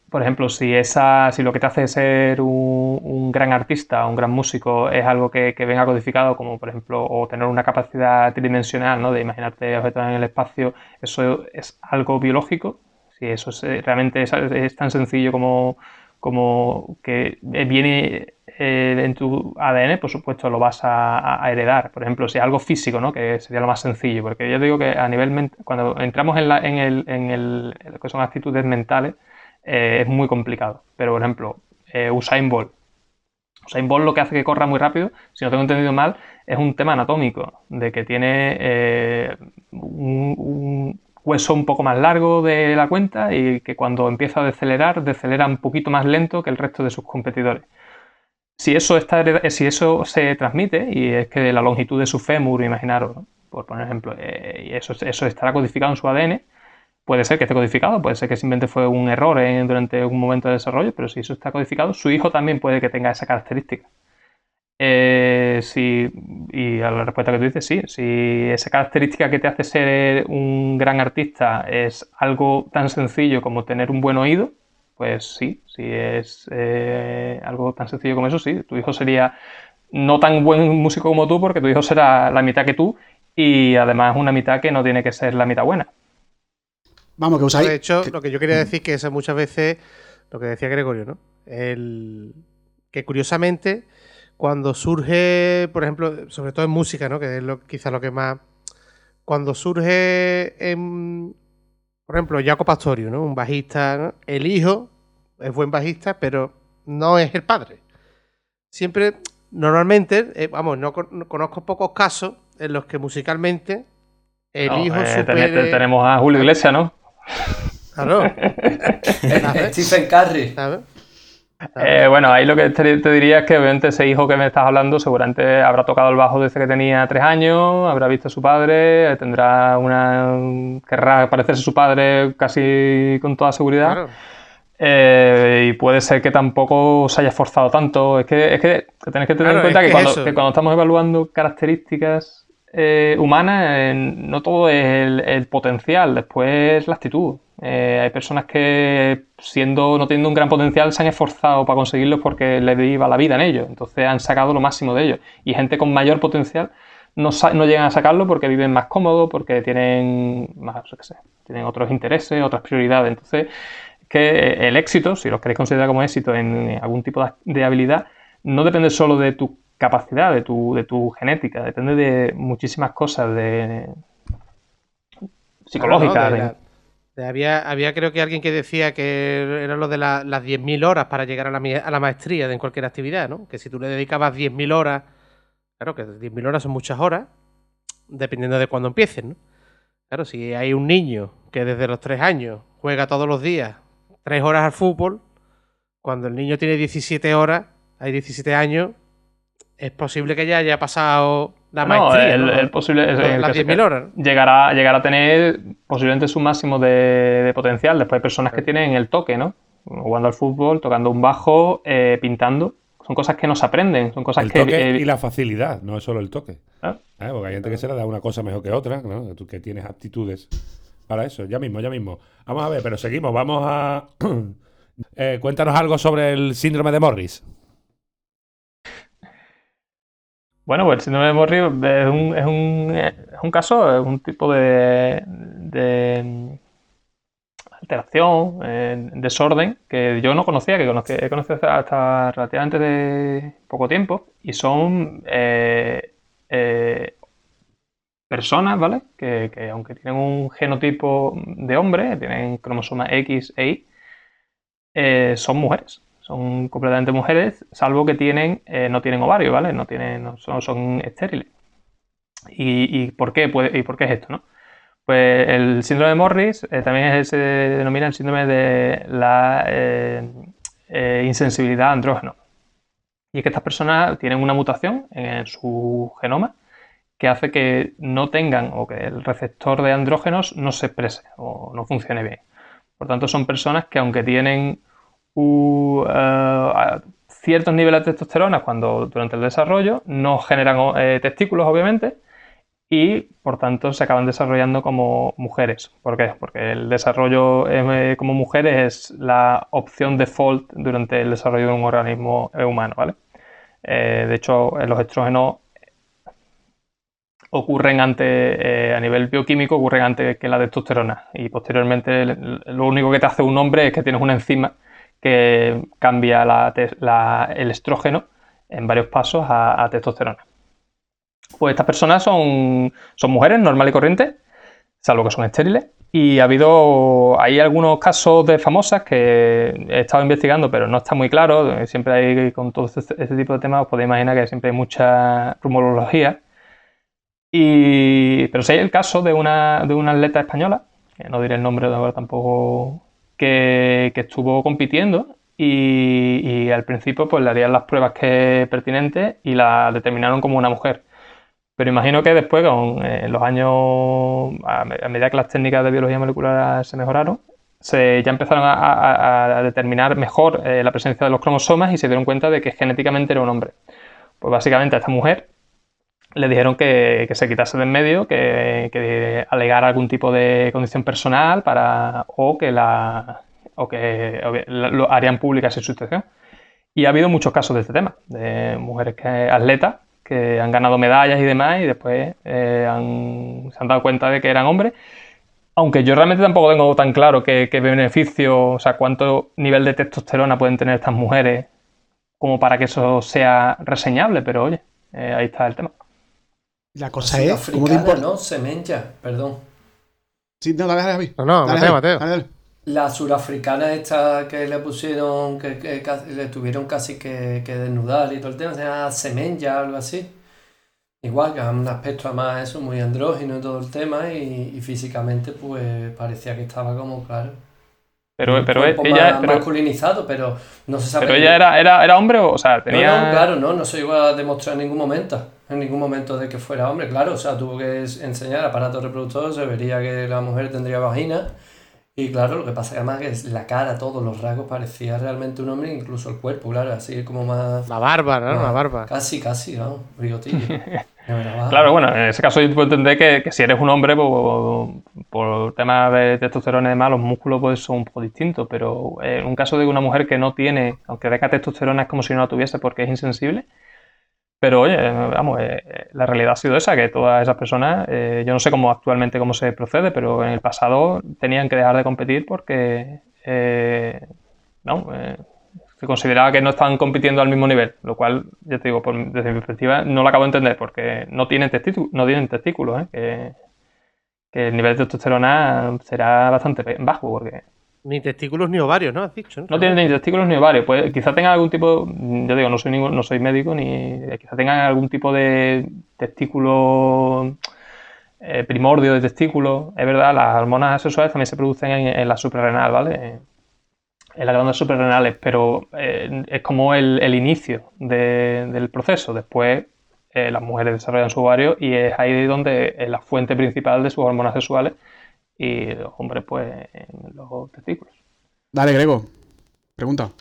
por ejemplo, si esa, si lo que te hace ser un, un gran artista, un gran músico, es algo que, venga codificado, como por ejemplo, o tener una capacidad tridimensional, ¿no? De imaginarte objetos en el espacio, eso es algo biológico. Si eso es, eh, realmente es, tan sencillo como, como que viene eh, en tu ADN, por supuesto lo vas a, heredar. Por ejemplo, si es algo físico, ¿no? que sería lo más sencillo, porque yo digo que a nivel cuando entramos en, la- en, el, en, el- lo que son actitudes mentales, eh, es muy complicado. Pero, por ejemplo, eh, Usain Bolt. Usain Bolt lo que hace que corra muy rápido, si no tengo entendido mal, es un tema anatómico, de que tiene eh, un, hueso un poco más largo de la cuenta y que cuando empieza a decelerar, decelera un poquito más lento que el resto de sus competidores. Si eso, está, si eso se transmite, y es que la longitud de su fémur, imaginaros, por poner ejemplo, eh, eso, eso estará codificado en su ADN, puede ser que esté codificado, puede ser que simplemente fue un error durante un momento de desarrollo, pero si eso está codificado, su hijo también puede que tenga esa característica. Eh, y a la respuesta que tú dices, sí, si esa característica que te hace ser un gran artista es algo tan sencillo como tener un buen oído, pues sí, si es eh, algo tan sencillo como eso, sí, tu hijo sería no tan buen músico como tú porque tu hijo será la mitad que tú y además una mitad que no tiene que ser la mitad buena.
Vamos, que usáis.
De hecho,
que-
lo que yo quería decir que eso muchas veces, lo que decía Gregorio, ¿no? El, que curiosamente, cuando surge, por ejemplo, sobre todo en música, ¿no? Que es lo, quizás lo que más. Cuando surge, en, por ejemplo, Jaco Pastorio, ¿no? Un bajista, ¿no? El hijo es buen bajista, pero no es el padre. Siempre, normalmente, eh, vamos, no, con- no conozco pocos casos en los que musicalmente el
No,
hijo
eh,
supere...
tenemos a Julio Iglesias, ¿no?
Claro.
Stephen Curry.
¿sabes?
Eh, bueno, ahí lo que te, te diría es que obviamente ese hijo que me estás hablando seguramente habrá tocado el bajo desde que tenía tres años, habrá visto a su padre, tendrá una... querrá parecerse a su padre casi con toda seguridad.
Claro.
Eh, y puede ser que tampoco se haya esforzado tanto. Es que, es que tenéis que tener
Claro,
en cuenta
es
que,
que
cuando,
eso.
que cuando estamos evaluando características eh, humanas, eh, no todo es el, potencial, después la actitud. Eh, hay personas que, siendo no teniendo un gran potencial, se han esforzado para conseguirlo porque les iba la vida en ello. Entonces han sacado lo máximo de ello. Y gente con mayor potencial no, no llegan a sacarlo porque viven más cómodos, porque tienen más, qué sé, tienen otros intereses, otras prioridades. Entonces, que el éxito, si lo queréis considerar como éxito en algún tipo de- de habilidad, no depende solo de tu capacidad, de tu, de tu genética, depende de muchísimas cosas, de psicológicas.
Claro, ¿no? De
de-
la- de había, había creo que alguien que decía que era lo de la- las 10.000 horas para llegar a la, a la maestría de en cualquier actividad, ¿no? Que si tú le dedicabas 10.000 horas, claro que 10.000 horas son muchas horas, dependiendo de cuándo empieces, ¿no? Claro, si hay un niño que desde los 3 años juega todos los días 3 horas al fútbol, cuando el niño tiene 17 horas, hay 17 años, es posible que ya haya pasado la
No,
maestría,
el,
¿no?
el posible, el- el
las
que se-
10.000 horas.
llegará, llegará a tener posiblemente su máximo de, de potencial. Después hay personas que tienen el toque, ¿no? Jugando al fútbol, tocando un bajo, eh, pintando. son cosas que no se aprenden, son cosas
el
que...
toque
eh,
y la facilidad, no es solo el toque.
Ah.
¿Eh? Porque hay gente que se le da una cosa mejor que otra, ¿no? Tú que tienes aptitudes para eso. Ya mismo, ya mismo. Vamos a ver, pero seguimos. Vamos a... Eh, cuéntanos algo sobre el síndrome de Morris.
Bueno, pues el síndrome de Morris es un, es un, es un caso, es un tipo de, de alteración, eh, desorden, que yo no conocía, que he conocido hasta, relativamente poco tiempo, y son eh, eh, personas, ¿vale? Que, que aunque tienen un genotipo de hombre, tienen cromosomas X e Y, son mujeres. Son completamente mujeres, salvo que tienen, eh, no tienen ovario, ¿vale? No tienen, no son, son estériles. ¿Y, y por qué puede- y por qué es esto, no? Pues el síndrome de Morris eh, también se denomina el síndrome de la eh, insensibilidad a andrógeno. Y es que estas personas tienen una mutación en su genoma que hace que no tengan o que el receptor de andrógenos no se exprese o no funcione bien. Por tanto, son personas que aunque tienen u- eh, ciertos niveles de testosterona cuando durante el desarrollo no generan eh, testículos, obviamente, y por tanto se acaban desarrollando como mujeres. ¿Por qué? Porque el desarrollo eh, como mujeres es la opción default durante el desarrollo de un organismo humano, ¿vale? De hecho, los estrógenos ocurren antes, a nivel bioquímico, ocurren antes que la testosterona. Y posteriormente, lo único que te hace un hombre es que tienes una enzima que cambia el estrógeno en varios pasos a, testosterona. Pues estas personas son, mujeres normales y corrientes, salvo que son estériles. Y ha habido, hay algunos casos de famosas que he estado investigando, pero no está muy claro. Siempre hay, con todo este, este tipo de temas, os podéis imaginar que siempre hay mucha rumorología. Pero sí hay el caso de una, de una atleta española, que no diré el nombre de ahora tampoco, que, estuvo compitiendo y, al principio pues le harían las pruebas que pertinentes y la determinaron como una mujer. Pero imagino que después, con eh, los años, a, me- a medida que las técnicas de biología molecular se mejoraron, se, ya empezaron a, determinar mejor eh, la presencia de los cromosomas y se dieron cuenta de que genéticamente era un hombre. Pues básicamente esta mujer le dijeron que, que se quitase de en medio, que, que alegara algún tipo de condición personal para, o que, la, o que la- lo harían pública esa situación. Y ha habido muchos casos de este tema, de mujeres que, atletas que han ganado medallas y demás y después eh, se han dado cuenta de que eran hombres. Aunque yo realmente tampoco tengo tan claro qué, qué beneficio, o sea, cuánto nivel de testosterona pueden tener estas mujeres como para que eso sea reseñable, pero oye, eh, ahí está el tema.
La cosa es, ¿cómo te
Sudafricana,
importa?
¿no? Semenya, perdón.
Sí, no, dale, dale.
No, no,
Dale,
Mateo, Mateo.
dale, dale.
La surafricana esta que le pusieron, que, le tuvieron casi que, que desnudar y todo el tema, se llama Semenya, algo así. Igual, que es un aspecto además eso, muy andrógino y todo el tema, y, y físicamente pues parecía que estaba como, claro,
Pero,
un
pero ella,
más
pero,
masculinizado, pero no se sabe.
pero ella era, era, era hombre o, o sea,
No,
tenía...
no, claro, no, no se iba a demostrar en ningún momento, en ningún momento de que fuera hombre, claro, o sea, tuvo que enseñar aparato reproductor, se vería que la mujer tendría vagina, y claro, lo que pasa que además que es la cara, todos los rasgos parecía realmente un hombre, incluso el cuerpo, claro, así como más...
La barba, ¿no? La barba.
Casi, casi, vamos, bigotillo. De verdad,
Claro, bueno, en ese caso yo puedo entender que, que si eres un hombre, por, por temas de testosterona y demás, los músculos pues, son un poco distintos, pero en un caso de una mujer que no tiene, aunque tenga testosterona, es como si no la tuviese porque es insensible. Pero oye, vamos, eh, eh, la realidad ha sido esa, que todas esas personas, eh, yo no sé cómo actualmente cómo se procede, pero en el pasado tenían que dejar de competir porque eh, no, eh, se consideraba que no estaban compitiendo al mismo nivel, lo cual, ya te digo, por- desde mi perspectiva no lo acabo de entender porque no tienen, no tienen testículos, ¿eh? que, que el nivel de testosterona será bastante bajo porque
Ni testículos ni ovarios, ¿no? Has dicho, ¿no?
tienen ni testículos ni ovarios. Pues quizá tengan algún tipo, yo digo, no soy ningún, no soy médico ni quizá tengan algún tipo de testículo eh, primordio de testículo. Es verdad, las hormonas sexuales también se producen en, la suprarrenal, ¿vale? En las glándulas suprarrenales, pero eh, es como el, inicio de- del proceso. Después eh, las mujeres desarrollan su ovario y es ahí donde es la fuente principal de sus hormonas sexuales y los hombres pues en los testículos.
Dale, Grego. Pregunta.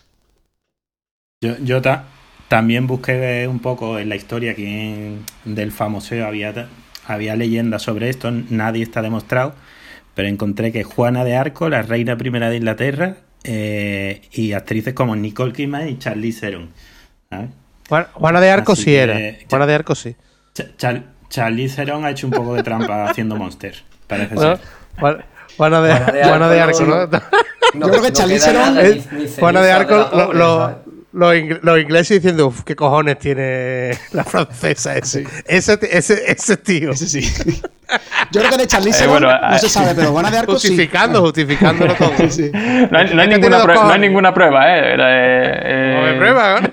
Yo, yo ta- también busqué un poco en la historia aquí del famoso había, había leyendas sobre esto, nadie está demostrado, pero encontré que Juana de Arco, la reina primera de Inglaterra, eh, y actrices como Nicole Kidman y Charlize Theron.
Juana de Arco sí era. Juana de Arco sí.
Charlize Theron ha hecho un poco de trampa haciendo Monster, parece ser.
Juana de, Arco, ¿no?
Yo creo que Charlize Theron...
Juana de Arco lo, los, ingleses diciendo, qué cojones tiene la francesa ese. Ese, ese, ese tío.
Ese sí. Yo creo que de Charlize eh, bueno, no se sabe, pero Juana de Arco
justificando,
sí.
Justificándolo todo.
Sí, No, hay, no, hay ninguna prueba, no, hay, ninguna prueba, ¿eh? eh
no hay prueba, ¿no?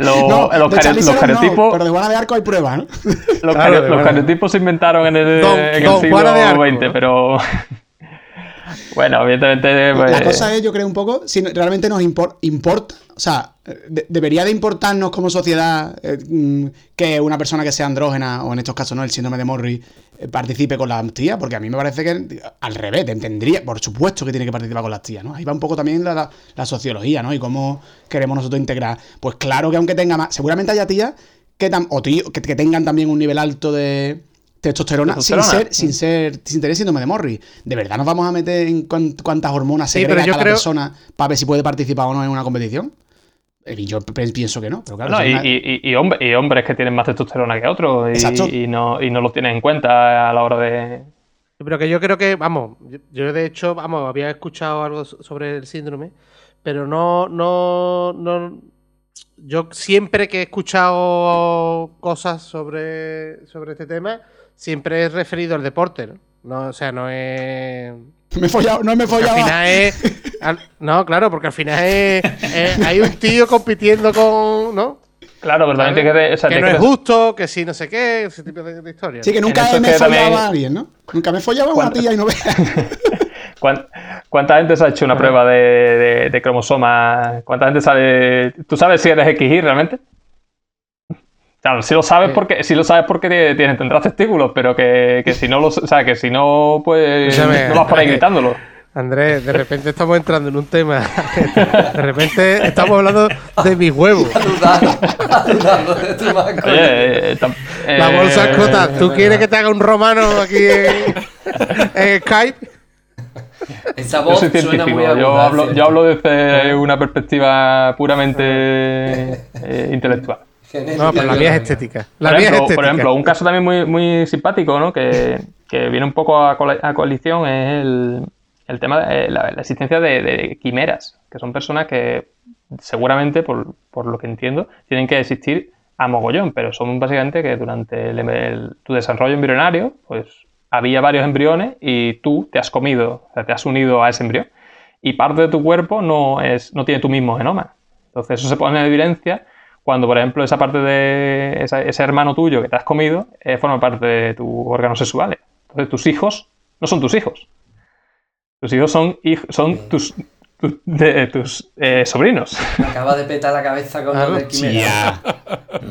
Los,
no,
los, los cariotipos.
pero de Juana de Arco hay pruebas, ¿no?
Los, claro, los cariotipos se inventaron en el, don, en el siglo XX, pero. Bueno, evidentemente.
Pues... La cosa es, yo creo, un poco, si realmente nos importa. O sea, debería de importarnos como sociedad eh, mm, que una persona que sea andrógena, o en estos casos, ¿no? El síndrome de Morri, eh, participe con las tías, porque a mí me parece que al revés, tendría, por supuesto que tiene que participar con las tías, ¿no? Ahí va un poco también la, sociología, ¿no? Y cómo queremos nosotros integrar. Pues claro que aunque tenga más, seguramente haya tías que, o tíos que tengan también un nivel alto de testosterona, sin ser, sin ser, sin tener síndrome de Morri. ¿De verdad nos vamos a meter en cuántas hormonas se segrega cada persona para ver si puede participar o no en una competición? Yo pienso que no. Pero claro,
y, hombres que tienen más testosterona que otros y, no, y no lo tienen en cuenta a la hora de.
Pero que yo creo que, vamos, yo, de hecho, vamos, había escuchado algo sobre el síndrome, pero no, no, no. Yo siempre que he escuchado cosas sobre, sobre este tema, siempre es referido al deporte, ¿no? no o sea, no es.
Me he follado, no me he follado.
Al final es. no, claro, porque al final es, Hay un tío compitiendo con. ¿No?
Claro, pero también
que, que no es justo, que sí, no sé qué, ese tipo de, historia.
Sí, que nunca me he follado a alguien, ¿no? Nunca me he follado a una tía y no ve.
¿Cuánta gente se ha hecho una prueba de, de, de cromosoma? ¿Cuánta gente sabe? ¿Tú sabes si eres XY realmente? Claro, si lo sabes porque, si lo sabes porque tienes, tendrás testículos, pero que, que si no lo, o sea, que si no, pues no vas por ahí gritándolo.
Andrés, de repente estamos entrando en un tema. De repente estamos hablando de mis huevos. La bolsa escrota. ¿Tú quieres que te haga un romano aquí en, Skype?
Esa voz yo soy científico.
yo, hablo, yo hablo desde una perspectiva puramente eh, intelectual.
No, pero la mía es estética. La por, ejemplo,
por ejemplo, un caso también muy, muy simpático, ¿no? Que, que viene un poco a, coalición es el, el tema de la, existencia de, quimeras, que son personas que seguramente, por, por, lo que entiendo, tienen que existir a mogollón, pero son básicamente que durante tu desarrollo embrionario, pues había varios embriones y tú te has comido, o sea, te has unido a ese embrión y parte de tu cuerpo no, es, no tiene tu mismo genoma. Entonces eso se pone en evidencia cuando, por ejemplo, esa parte de ese hermano tuyo que te has comido eh, forma parte de tus órganos sexuales. Entonces, tus hijos no son tus hijos. Tus hijos son, son tus, de, tus eh, sobrinos.
Me acaba de petar la cabeza con de Quimera.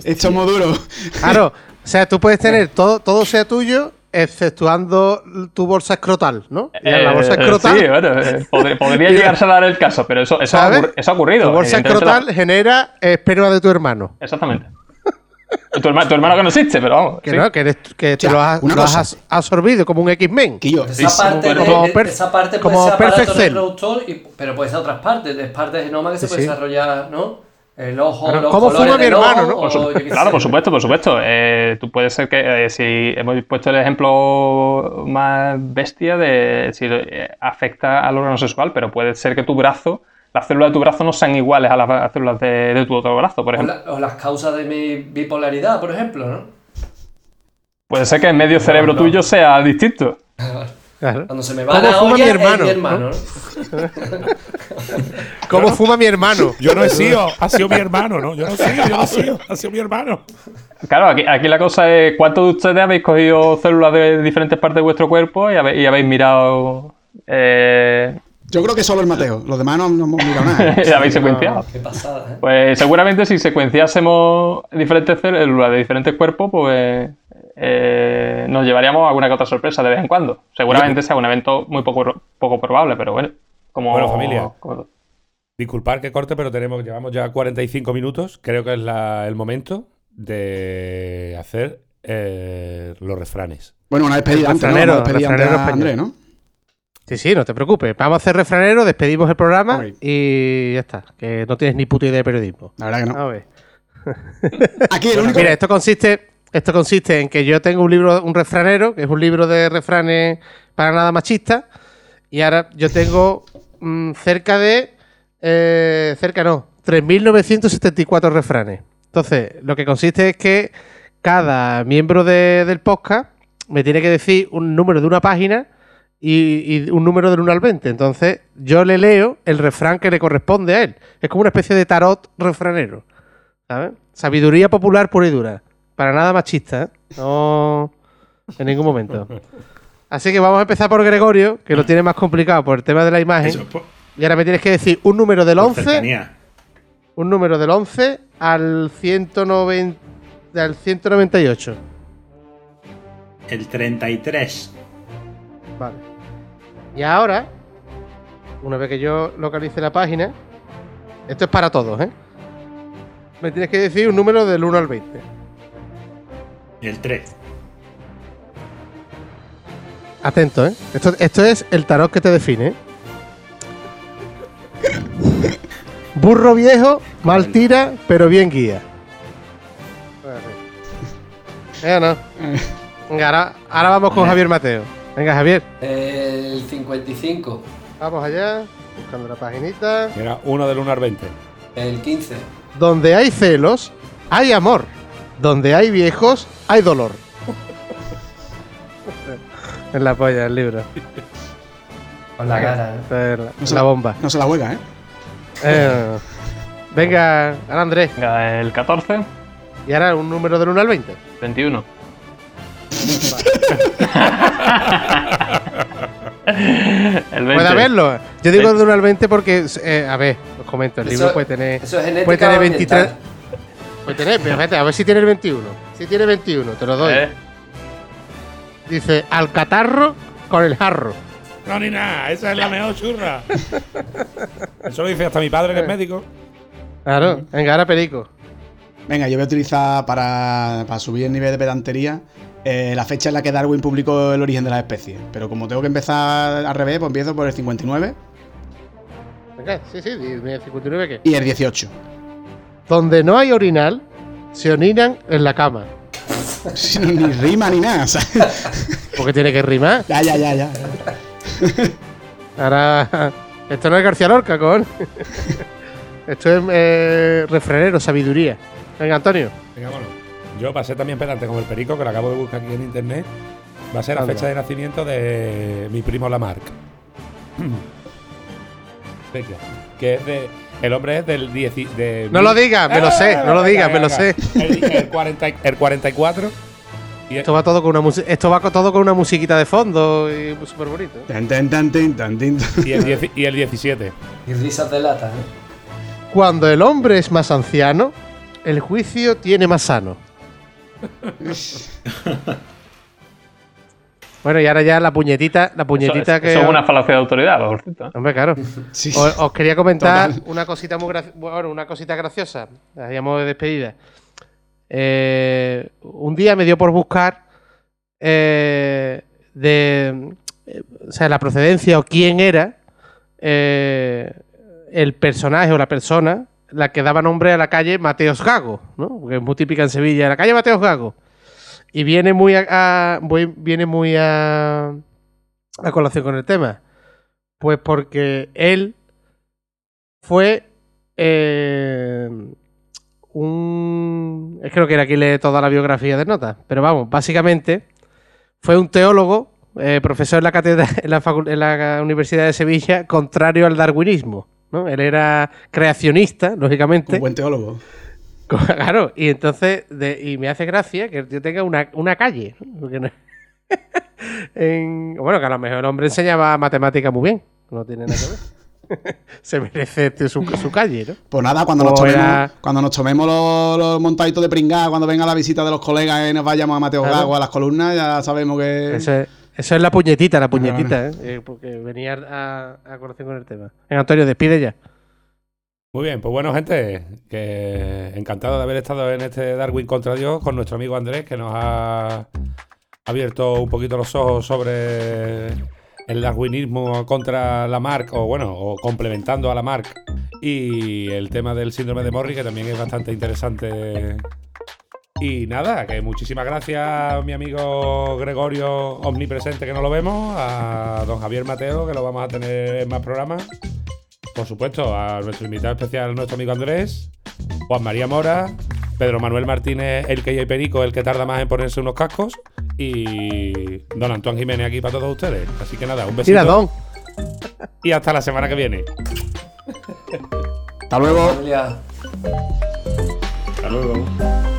Hecho muy duro.
Claro, o sea, tú puedes tener todo, todo sea tuyo exceptuando tu bolsa escrotal, ¿no?
la bolsa eh, escrotal. sí, bueno, eh, podría, llegarse a dar el caso, pero eso, eso, ha, eso ha, ocurrido.
Tu bolsa escrotal genera esperma de tu hermano.
Exactamente. Tu hermano, tu hermano, que no existe, pero vamos.
Que no, que, eres, que te lo has, lo has, absorbido como un X-Men.
Esa, parte, como esa parte puede como ser aparato reproductor, y, pero puede ser otras partes, es parte de genoma que se puede desarrollar, ¿no? El ojo, los
¿Cómo fuma mi hermano, no?
claro, por supuesto, por supuesto. Eh, tú puedes ser que, eh, si hemos puesto el ejemplo más bestia de si eh, afecta al órgano sexual, pero puede ser que tu brazo, las células de tu brazo no sean iguales a las células de, tu otro brazo, por ejemplo.
O, las causas de mi bipolaridad, por ejemplo, ¿no?
Puede ser que el medio cerebro tuyo sea distinto.
Cuando se me va la olla, mi hermano? mi hermano.
¿Cómo fuma mi hermano?
Yo no he sido, ha sido mi hermano, ¿no? Yo no he sido, yo no he sido, ha sido mi hermano.
Claro, aquí, aquí la cosa es, ¿cuántos de ustedes habéis cogido células de diferentes partes de vuestro cuerpo y habéis, y habéis mirado... Eh...
Yo creo que solo el Mateo, los demás no, hemos mirado nada.
habéis secuenciado?
qué pasada, ¿eh?
Pues seguramente si secuenciásemos diferentes células de diferentes cuerpos, pues eh, nos llevaríamos alguna que otra sorpresa de vez en cuando. Seguramente sea un evento muy poco, poco probable, pero bueno. Como,
bueno, familia. Disculpad que corte, pero tenemos, llevamos ya 45 minutos. Creo que es la- el momento de hacer eh, los refranes.
Bueno, una despedida antes, ¿no?
refranero,
Una despedida antes a ¿no?
Sí, sí, no te preocupes. Vamos a hacer refranero, despedimos el programa y ya está. Que no tienes ni puta idea de periodismo.
La verdad que no.
A ver.
Aquí el único.
Mira, esto consiste, esto consiste en que yo tengo un libro, un refranero, que es un libro de refranes para nada machista, y ahora yo tengo mm, cerca de, eh, cerca no, 3.974 refranes. Entonces, lo que consiste es que cada miembro de- del podcast me tiene que decir un número de una página y, un número del 1 al 20. Entonces, yo le leo el refrán que le corresponde a él. Es como una especie de tarot refranero. Sabiduría popular pura y dura. Para nada machista, ¿eh? No en ningún momento. Así que vamos a empezar por Gregorio, que lo tiene más complicado por el tema de la imagen.
Eso, por,
Y ahora me tienes que decir un número del
por
11,
cercanía.
un número del 11 al 190, al 198.
El 33.
Vale. Y ahora, una vez que yo localice la página, esto es para todos, ¿eh? Me tienes que decir un número del 1 al 20.
El 3.
Atento, ¿eh? Esto, esto es el tarot que te define. ¿eh? Burro viejo, mal tira, pero bien guía. Venga, no. Venga, ahora, ahora vamos con Javier Mateo. Venga, Javier.
El 55.
Vamos allá. Buscando la paginita.
Mira, uno del 1 al 20.
El 15.
Donde hay celos, hay amor. Donde hay viejos, hay dolor. En la polla, el libro.
Con la cara, ¿eh?
Es la,
No se
la bomba.
No se la juega, ¿eh?
Eh, venga, ahora Andrés.
Venga, el 14,
Y ahora un número del 1 al 20.
21. el 20.
Puede haberlo. Yo digo del 1 al 20 porque, eh, a ver, os comento, el libro
Eso-
puede tener.
Eso es
Puede tener 23.
ambiental.
Puede tener, pero fíjate, a ver si tiene el 21. Si tiene 21, te lo doy.
Eh,
Dice, al catarro con el jarro.
No, ni nada, esa es la mejor churra. Eso lo dice hasta mi padre, que es médico.
Claro, venga, ahora perico.
Venga, yo voy a utilizar para, para subir el nivel de pedantería eh, la fecha en la que Darwin publicó el origen de las especies. Pero como tengo que empezar al revés, pues empiezo por el 59
Venga, sí, sí, dime, 59 qué.
y el 18.
Donde no hay orinal, se orinan en la cama.
No, ni rima ni nada, ¿sabes?
Porque tiene que rimar.
Ya, ya, ya, ya.
Ahora, esto no es García Lorca, con. esto es eh, refranero, sabiduría. Venga, Antonio.
Venga, bueno. Yo pasé también pedante con el perico, que lo acabo de buscar aquí en internet. Va a ser la fecha de nacimiento de mi primo Lamarck. Venga, que es de. El hombre es del 10. y- De
No lo digas, me lo sé, no lo digas, me lo sé.
El, el 40 y- el 44. Y
Esto va todo con una esto va todo con una musiquita de fondo y súper bonito. ¿eh?
Tan, tan, tan,
y el, 10 y el 17.
Y risas de lata, ¿eh?
Cuando el hombre es más anciano, el juicio tiene más sano. bueno, y ahora ya la puñetita, la
eso,
puñetita
es-
que.
eso es una falacia de autoridad, por cierto.
Hombre, claro.
Sí.
Os, os quería comentar
Total.
una cosita muy graci- bueno, una cosita graciosa. La llamo de despedida. Eh, un día me dio por buscar eh, de eh, o sea, la procedencia o quién era eh, el personaje o la persona la que daba nombre a la calle Mateos Gago, ¿no? Porque es muy típica en Sevilla, la calle Mateos Gago. Y viene muy a, viene muy a, a colación con el tema. Pues porque él fue eh, un... Es que no quiero aquí leer toda la biografía de notas, pero vamos, básicamente fue un teólogo, eh, profesor en la, cátedra, en, la en la Universidad de Sevilla, contrario al darwinismo. ¿no? Él era creacionista, lógicamente.
Un buen teólogo.
Claro, y entonces, de- y me hace gracia que yo tenga una, una calle. en- bueno, que a lo mejor el hombre enseñaba matemática muy bien. No tiene nada que ver. Se merece este su, su calle, ¿no?
Pues nada, cuando
O
nos tomemos,
era-
cuando nos tomemos los, los montaditos de pringá, cuando venga la visita de los colegas y nos vayamos a Mateo
Claro.
Gago a las columnas, ya sabemos que.
Eso es, eso es la puñetita, la
Bueno,
puñetita, ¿eh? Eh, Porque venía a, a colación con el tema. Venga, Antonio, despide ya.
Muy bien, pues bueno, gente, que encantado de haber estado en este Darwin contra Dios con nuestro amigo Andrés, que nos ha abierto un poquito los ojos sobre el darwinismo contra la Mark, o bueno, o complementando a la Mark, y el tema del síndrome de Morri, que también es bastante interesante. Y nada, que muchísimas gracias a mi amigo Gregorio Omnipresente, que no lo vemos, a don Javier Mateo, que lo vamos a tener en más programas. Por supuesto, a nuestro invitado especial, nuestro amigo Andrés, Juan María Mora, Pedro Manuel Martínez, el que y Perico, el que tarda más en ponerse unos cascos, y don Antoine Jiménez aquí para todos ustedes. Así que nada, un besito.
Mira, Don.
Y hasta la semana que viene.
Hasta luego.
Hasta luego.